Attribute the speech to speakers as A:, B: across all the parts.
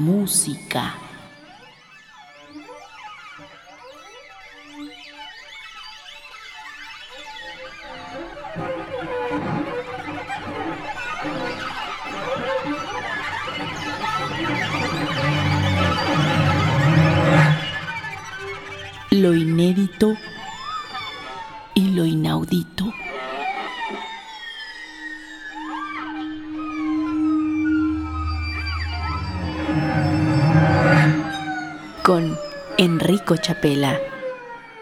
A: música.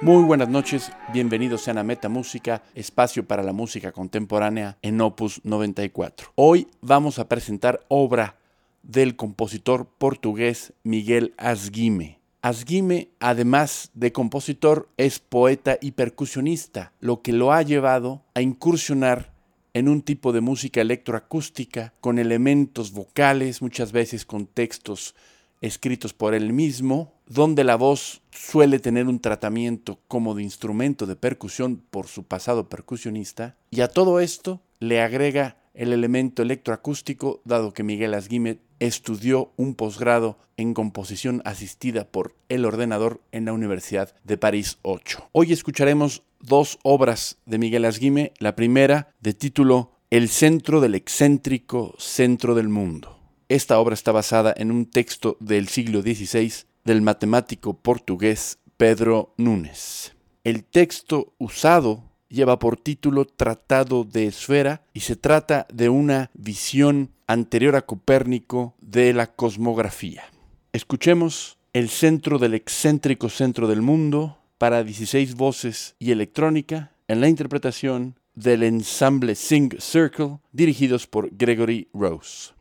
B: Muy buenas noches, bienvenidos sean a Meta Música, espacio para la música contemporánea en Opus 94. Hoy vamos a presentar obra del compositor portugués Miguel Asguime. Asguime, además de compositor, es poeta y percusionista, lo que lo ha llevado a incursionar en un tipo de música electroacústica con elementos vocales, muchas veces con textos escritos por él mismo, donde la voz suele tener un tratamiento como de instrumento de percusión por su pasado percusionista, y a todo esto le agrega el elemento electroacústico, dado que Miguel Asguime estudió un posgrado en composición asistida por el ordenador en la Universidad de París 8. Hoy escucharemos dos obras de Miguel Asguime, la primera de título El centro del excéntrico centro del mundo. Esta obra está basada en un texto del siglo XVI del matemático portugués Pedro Nunes. El texto usado lleva por título Tratado de Esfera y se trata de una visión anterior a Copérnico de la cosmografía. Escuchemos El centro del excéntrico centro del mundo para 16 voces y electrónica en la interpretación del ensamble Sing Circle dirigidos por Gregory Rose.「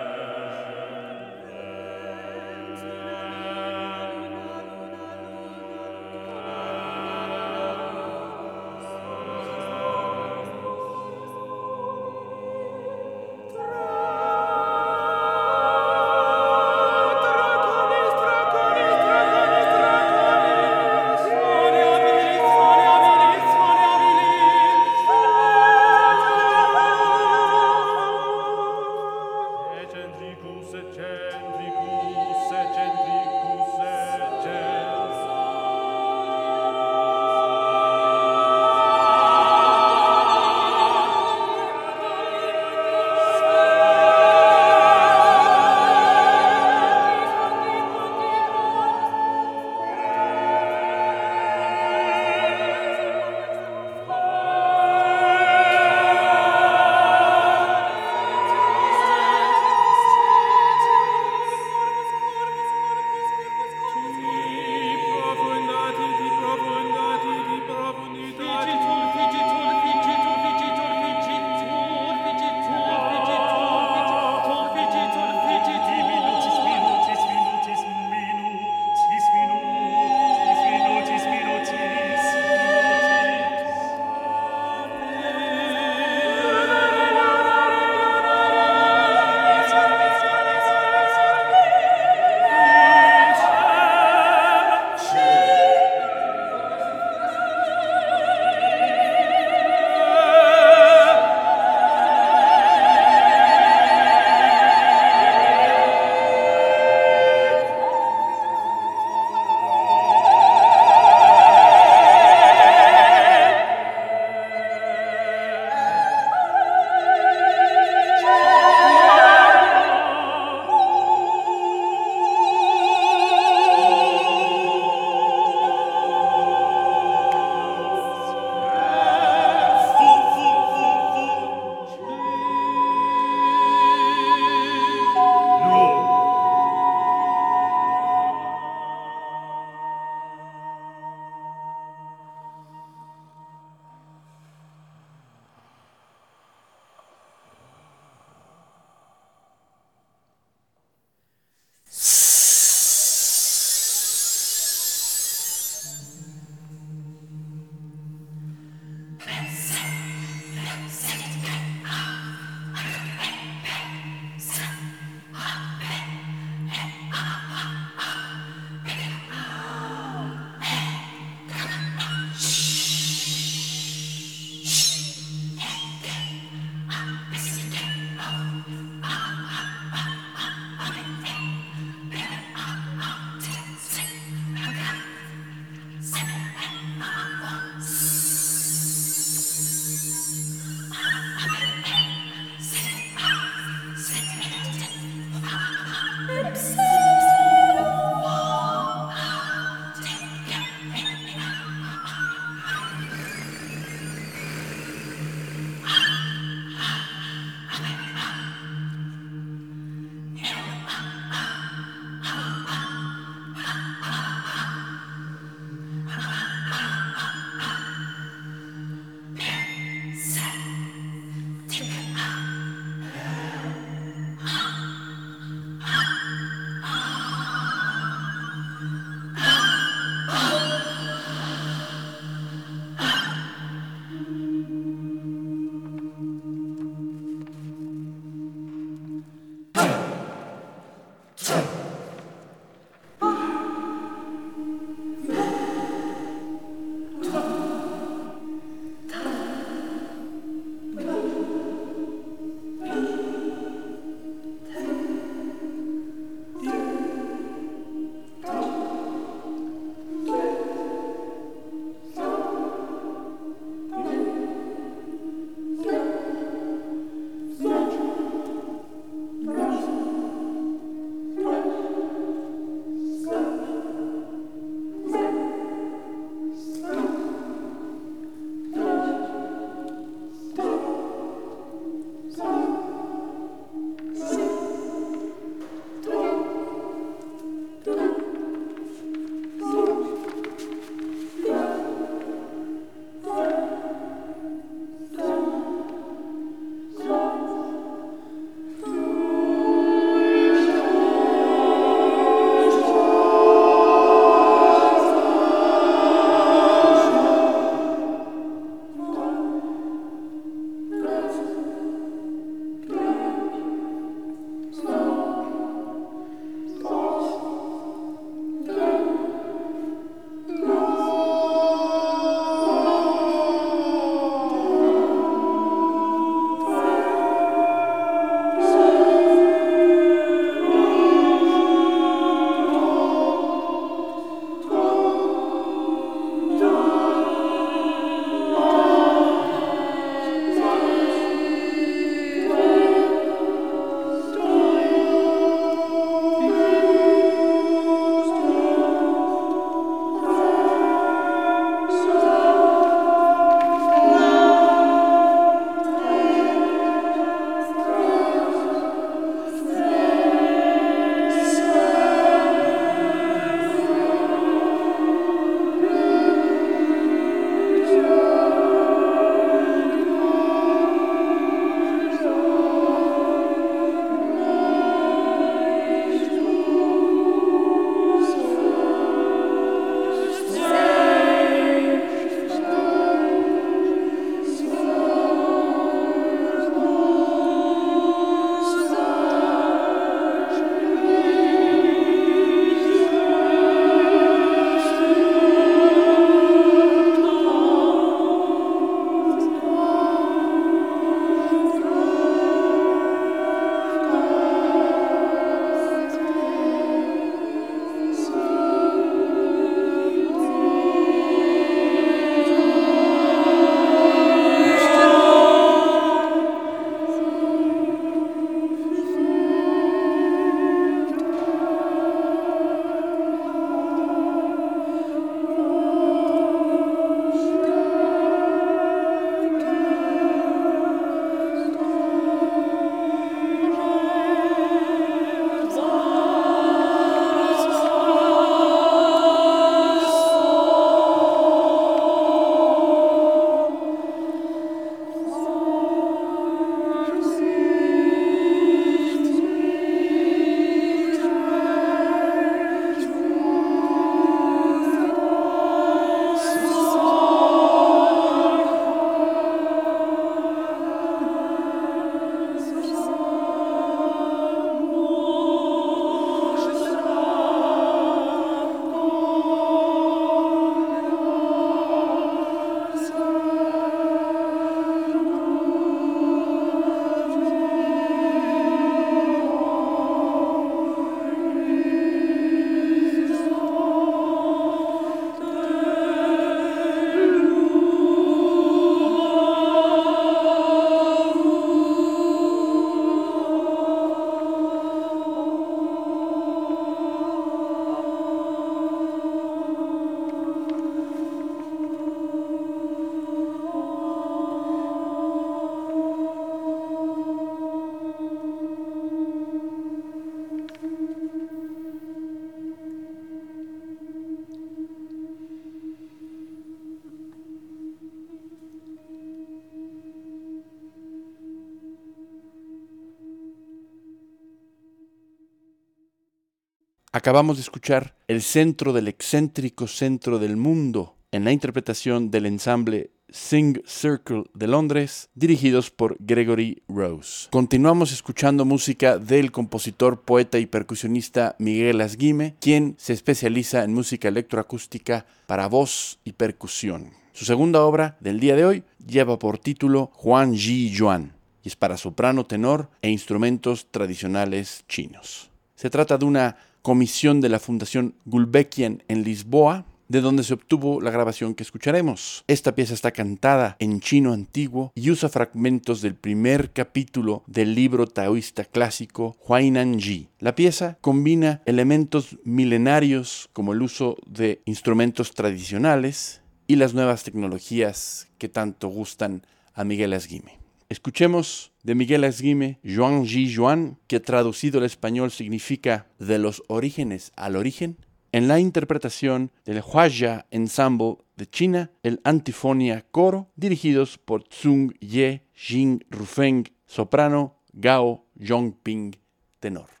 B: Acabamos de escuchar El centro del excéntrico centro del mundo en la interpretación del ensamble Sing Circle de Londres, dirigidos por Gregory Rose. Continuamos escuchando música del compositor, poeta y percusionista Miguel Asguime, quien se especializa en música electroacústica para voz y percusión. Su segunda obra del día de hoy lleva por título Juan Ji Yuan y es para soprano, tenor e instrumentos tradicionales chinos. Se trata de una comisión de la Fundación Gulbenkian en Lisboa, de donde se obtuvo la grabación que escucharemos. Esta pieza está cantada en chino antiguo y usa fragmentos del primer capítulo del libro taoísta clásico Huainan Ji. La pieza combina elementos milenarios como el uso de instrumentos tradicionales y las nuevas tecnologías que tanto gustan a Miguel Asguime. Escuchemos de Miguel Asguime, Juan Ji Juan, que traducido al español significa de los orígenes al origen, en la interpretación del Huaya Ensemble de China, el Antifonia Coro, dirigidos por Tsung Ye, Jing Rufeng, soprano, Gao Yongping, tenor.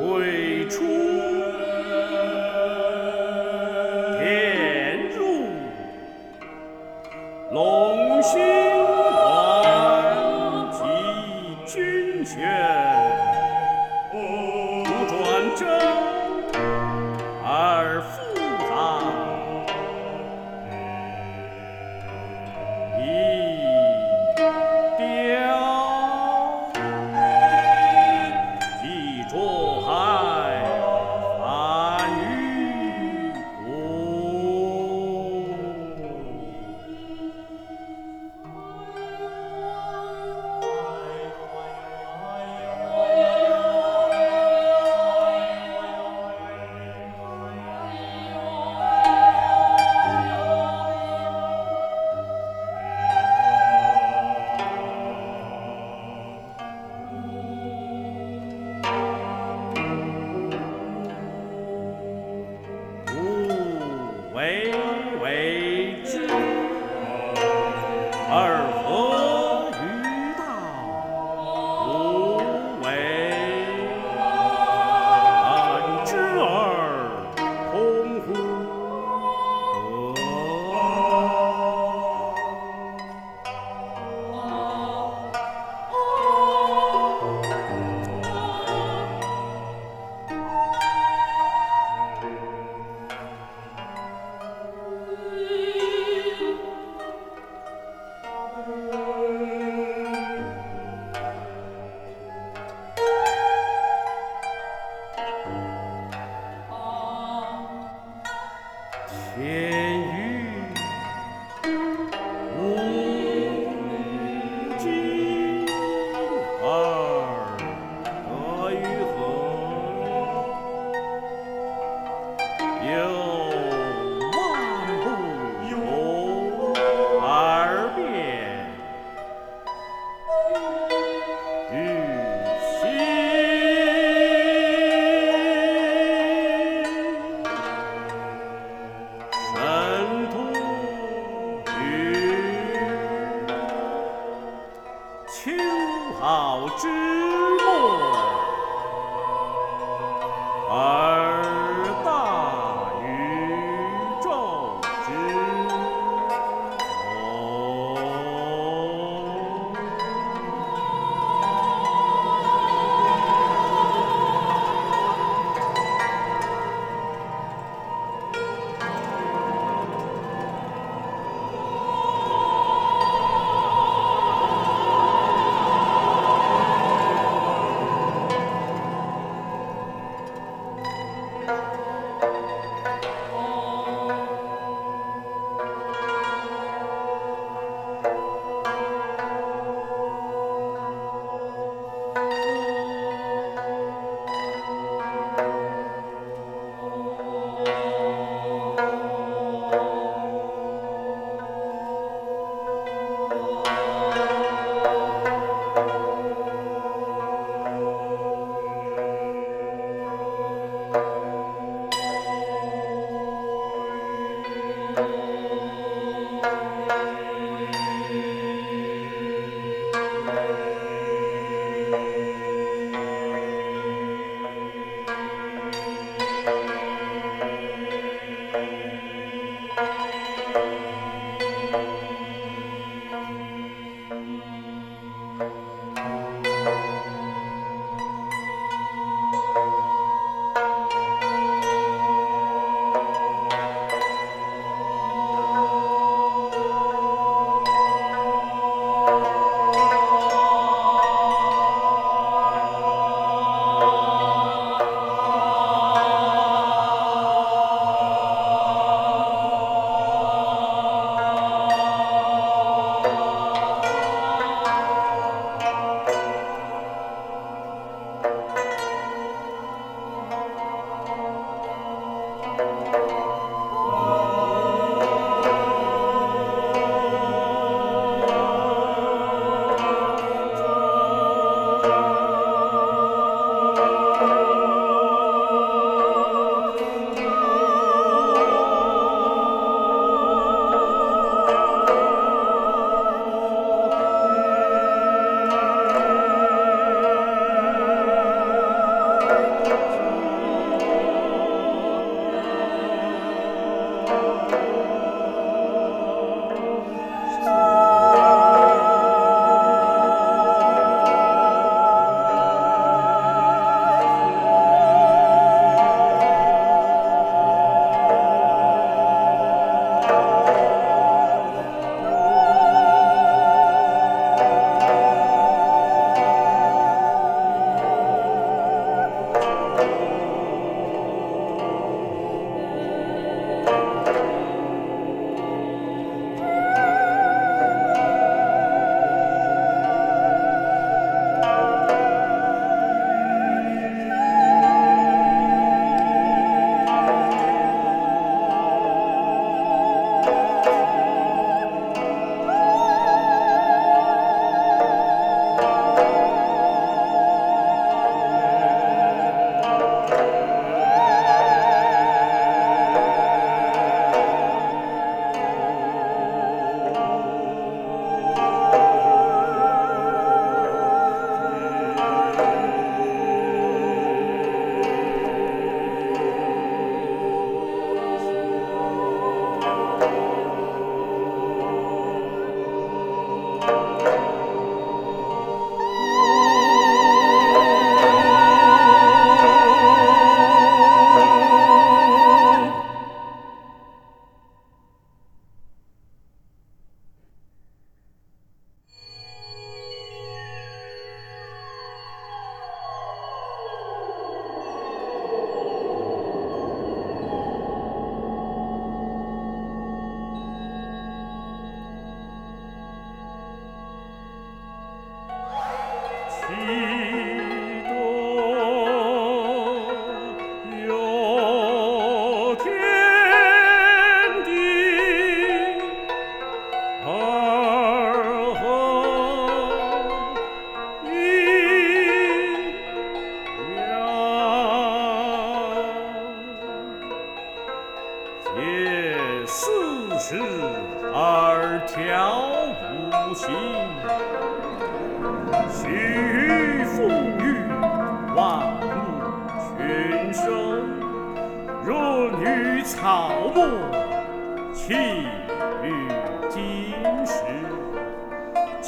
C: 未出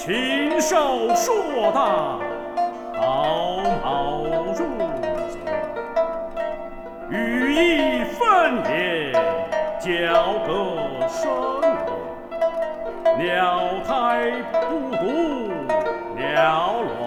C: 禽兽硕大，毫毛入嘴，羽翼分裂，交隔生龙，鸟胎
D: 不
C: 独，鸟卵。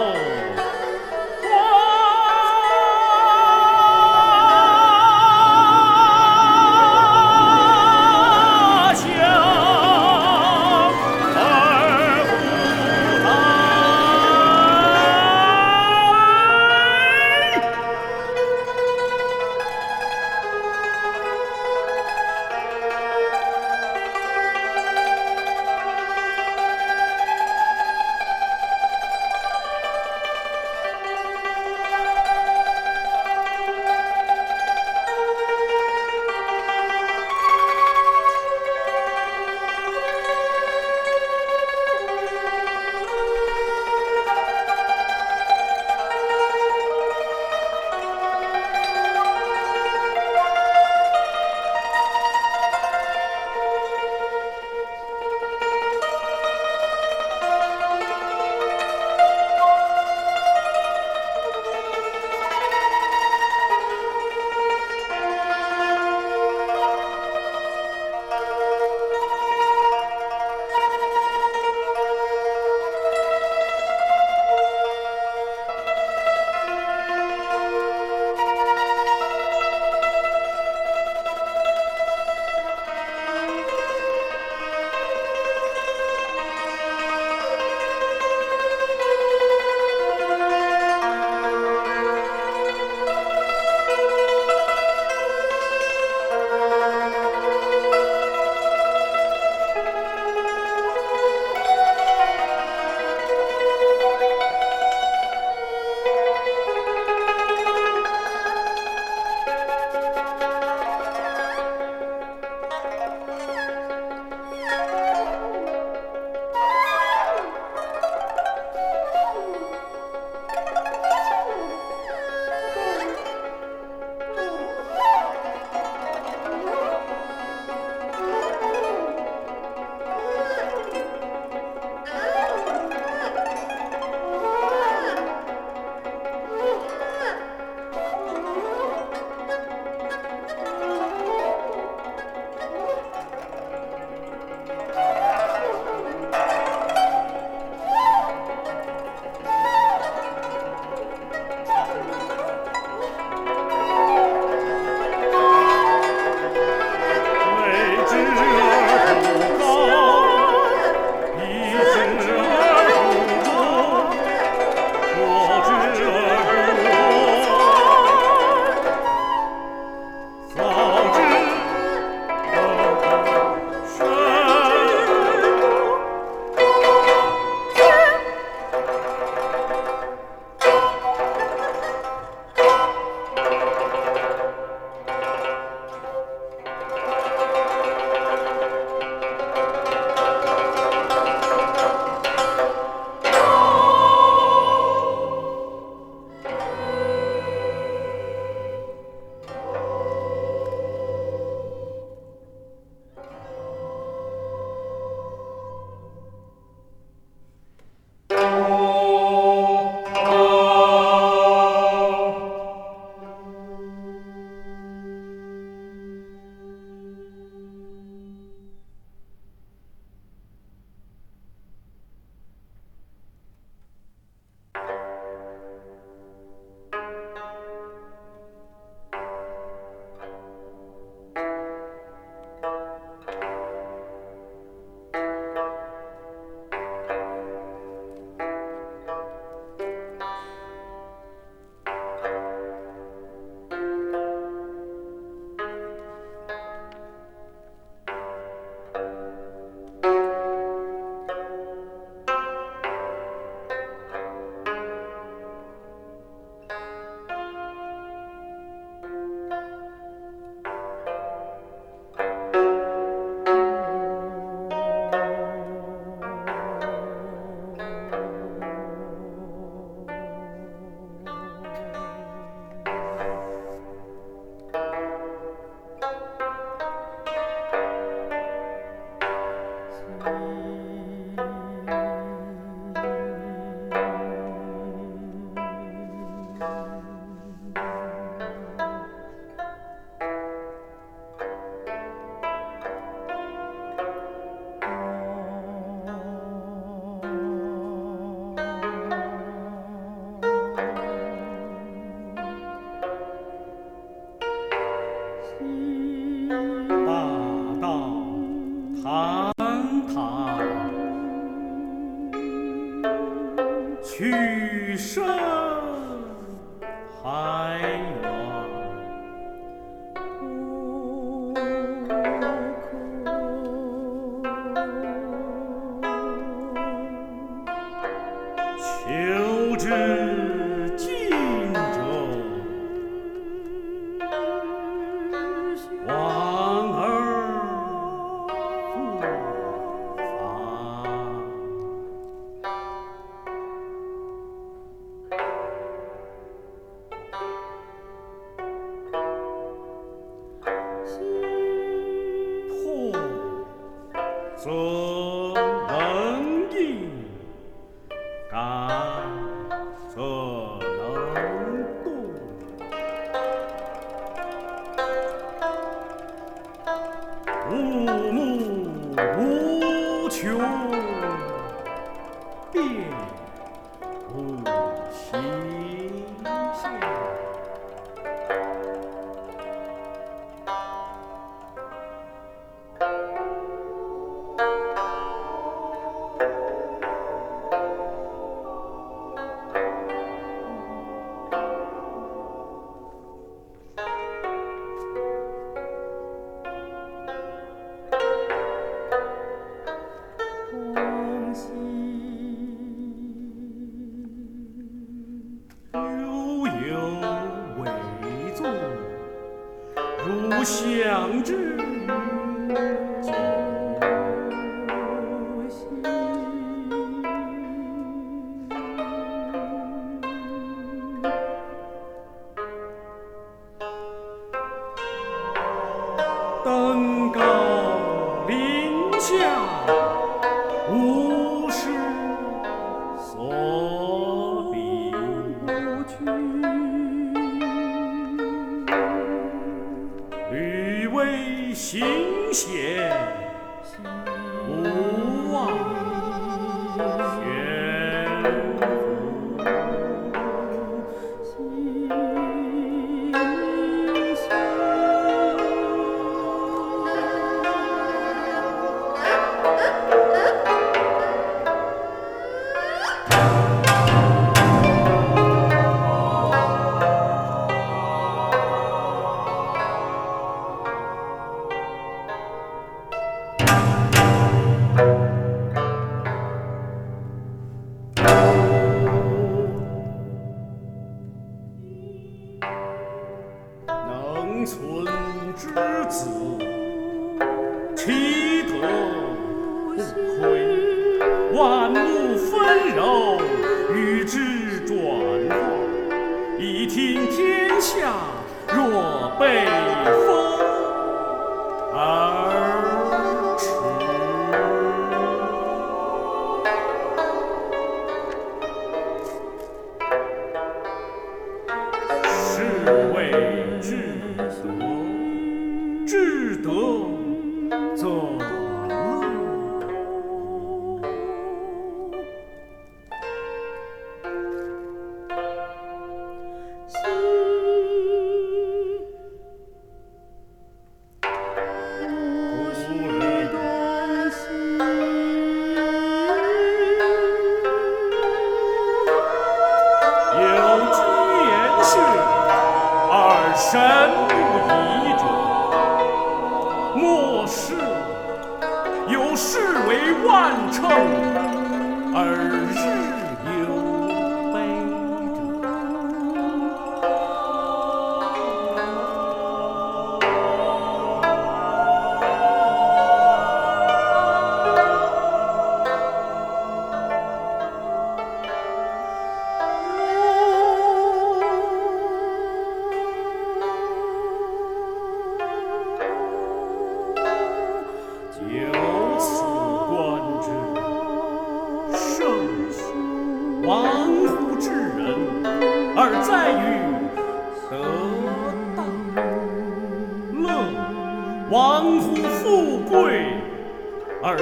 C: Oh.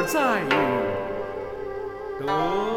C: 在。于得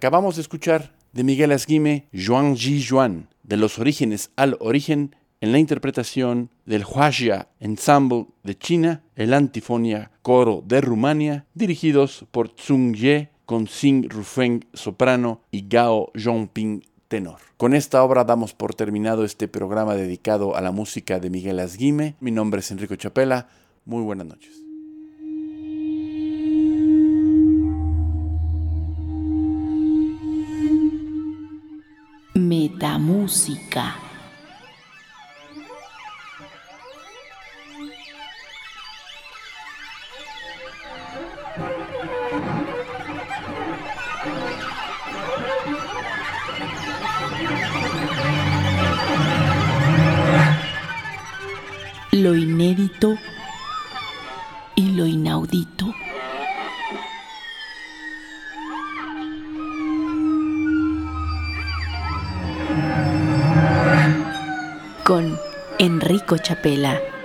B: Acabamos de escuchar de Miguel Asguime Juan Ji Juan, de los orígenes al origen, en la interpretación del Huaxia Ensemble de China, el Antifonia Coro de Rumania, dirigidos por Tsung Ye con Xing Rufeng soprano y Gao Zhongping tenor. Con esta obra damos por terminado este programa dedicado a la música de Miguel Asguime. Mi nombre es Enrico Chapela. Muy buenas noches.
A: Metamúsica. Lo Chapela.